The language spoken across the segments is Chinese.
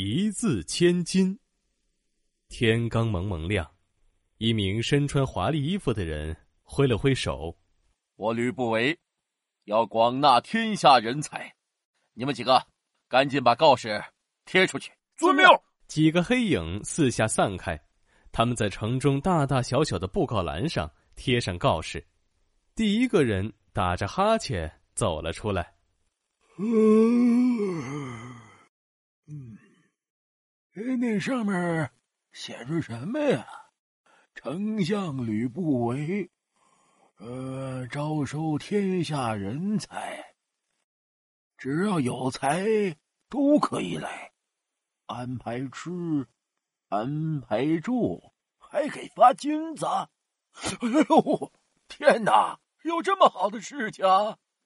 一字千金。天刚蒙蒙亮，一名身穿华丽衣服的人挥了挥手：“我吕不韦要广纳天下人才，你们几个赶紧把告示贴出去。”遵命。几个黑影四下散开，他们在城中大大小小的布告栏上贴上告示。第一个人打着哈欠走了出来。嗯，那上面写着什么呀？丞相吕不韦，呃，招收天下人才，只要有才都可以来，安排吃，安排住，还给发金子。哎呦，天哪，有这么好的事情！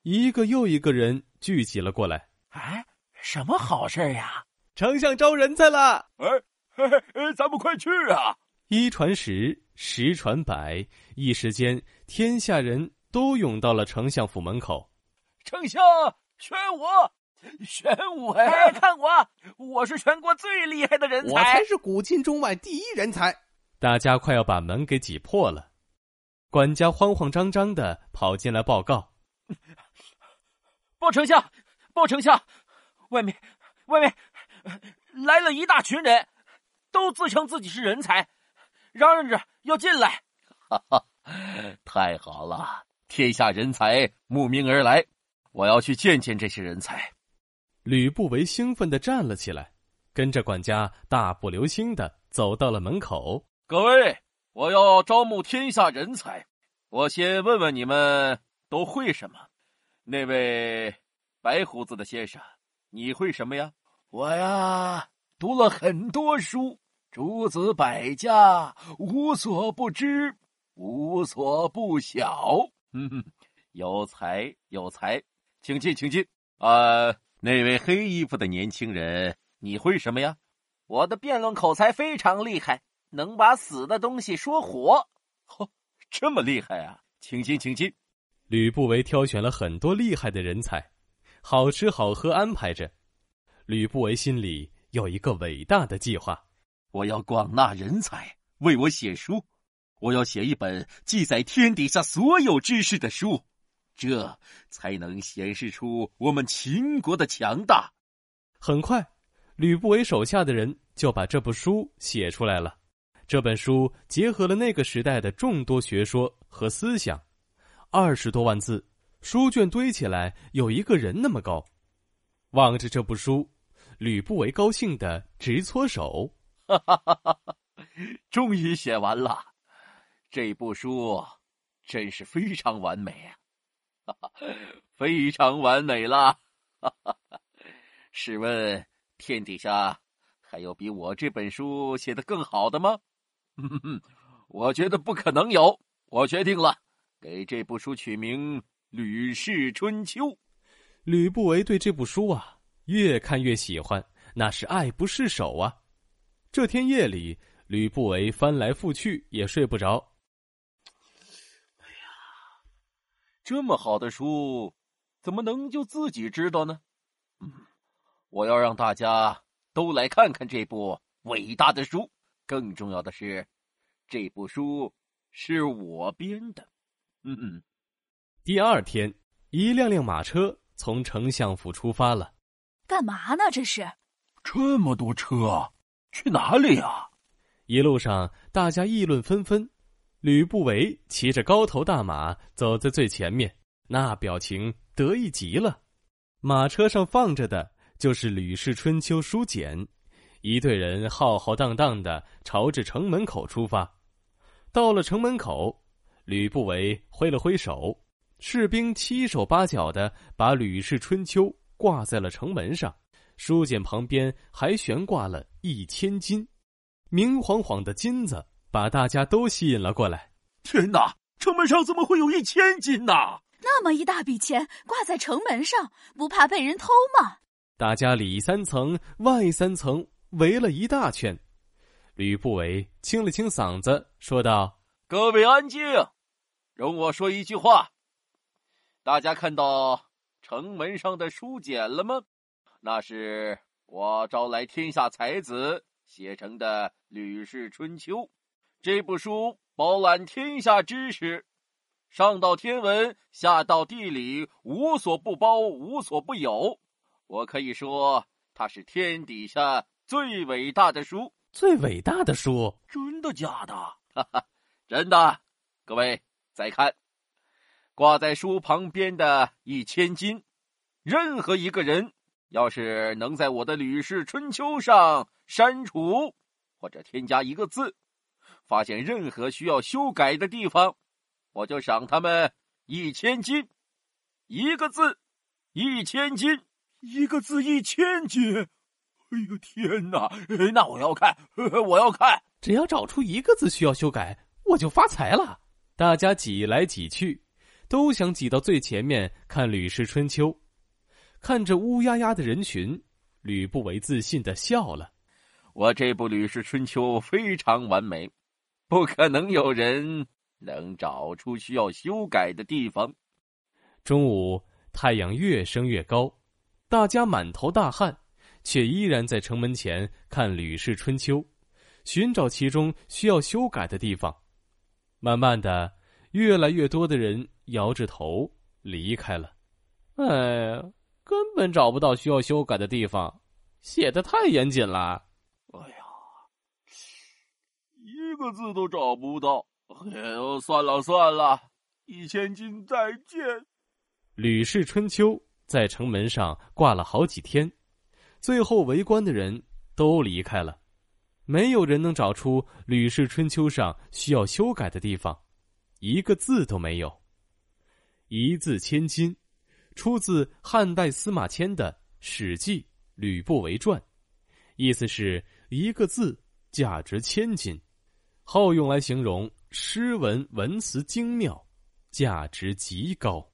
一个又一个人聚集了过来。哎，什么好事呀？丞相招人才了！哎，嘿嘿咱们快去啊！一传十，十传百，一时间，天下人都涌到了丞相府门口。丞相选我，选我！哎，看我，我是全国最厉害的人才，我才是古今中外第一人才。大家快要把门给挤破了，管家慌慌张张的跑进来报告：“ 报丞相，报丞相，外面，外面。” 来了一大群人，都自称自己是人才，嚷嚷着要进来。哈哈，太好了！天下人才慕名而来，我要去见见这些人才。吕不韦兴奋的站了起来，跟着管家大步流星的走到了门口。各位，我要招募天下人才，我先问问你们都会什么？那位白胡子的先生，你会什么呀？我呀，读了很多书，诸子百家，无所不知，无所不晓。嗯，有才有才，请进，请进。啊，那位黑衣服的年轻人，你会什么呀？我的辩论口才非常厉害，能把死的东西说活。嚯，这么厉害啊！请进，请进。吕不韦挑选了很多厉害的人才，好吃好喝安排着。吕不韦心里有一个伟大的计划，我要广纳人才，为我写书。我要写一本记载天底下所有知识的书，这才能显示出我们秦国的强大。很快，吕不韦手下的人就把这部书写出来了。这本书结合了那个时代的众多学说和思想，二十多万字，书卷堆起来有一个人那么高。望着这部书，吕不韦高兴的直搓手。哈哈哈哈！终于写完了，这部书真是非常完美啊！哈哈，非常完美了！哈哈，试问天底下还有比我这本书写的更好的吗？我觉得不可能有。我决定了，给这部书取名《吕氏春秋》。吕不韦对这部书啊，越看越喜欢，那是爱不释手啊。这天夜里，吕不韦翻来覆去也睡不着。哎呀，这么好的书，怎么能就自己知道呢？嗯，我要让大家都来看看这部伟大的书。更重要的是，这部书是我编的。嗯嗯。第二天，一辆辆马车。从丞相府出发了，干嘛呢？这是这么多车，去哪里呀？一路上大家议论纷纷。吕不韦骑着高头大马走在最前面，那表情得意极了。马车上放着的就是《吕氏春秋》书简。一队人浩浩荡荡的朝着城门口出发。到了城门口，吕不韦挥了挥手。士兵七手八脚的把《吕氏春秋》挂在了城门上，书简旁边还悬挂了一千金，明晃晃的金子把大家都吸引了过来。天哪，城门上怎么会有一千金呢？那么一大笔钱挂在城门上，不怕被人偷吗？大家里三层外三层围了一大圈。吕不韦清了清嗓子，说道：“各位安静，容我说一句话。”大家看到城门上的书简了吗？那是我招来天下才子写成的《吕氏春秋》，这部书饱览天下知识，上到天文，下到地理，无所不包，无所不有。我可以说，它是天底下最伟大的书。最伟大的书，真的假的？哈哈，真的。各位再看，挂在书旁边的一千金，任何一个人。要是能在我的《吕氏春秋》上删除或者添加一个字，发现任何需要修改的地方，我就赏他们一千金。一个字，一千金；一个字，一千金。哎呦天哪！那我要看，我要看。只要找出一个字需要修改，我就发财了。大家挤来挤去，都想挤到最前面看《吕氏春秋》。看着乌压压的人群，吕不韦自信的笑了。我这部《吕氏春秋》非常完美，不可能有人能找出需要修改的地方。中午，太阳越升越高，大家满头大汗，却依然在城门前看《吕氏春秋》，寻找其中需要修改的地方。慢慢的，越来越多的人摇着头离开了。哎。根本找不到需要修改的地方，写的太严谨了。哎呀，一个字都找不到。哎呦，算了算了，一千金再见。《吕氏春秋》在城门上挂了好几天，最后围观的人都离开了，没有人能找出《吕氏春秋》上需要修改的地方，一个字都没有。一字千金。出自汉代司马迁的《史记·吕不韦传》，意思是一个字价值千金，后用来形容诗文文辞精妙，价值极高。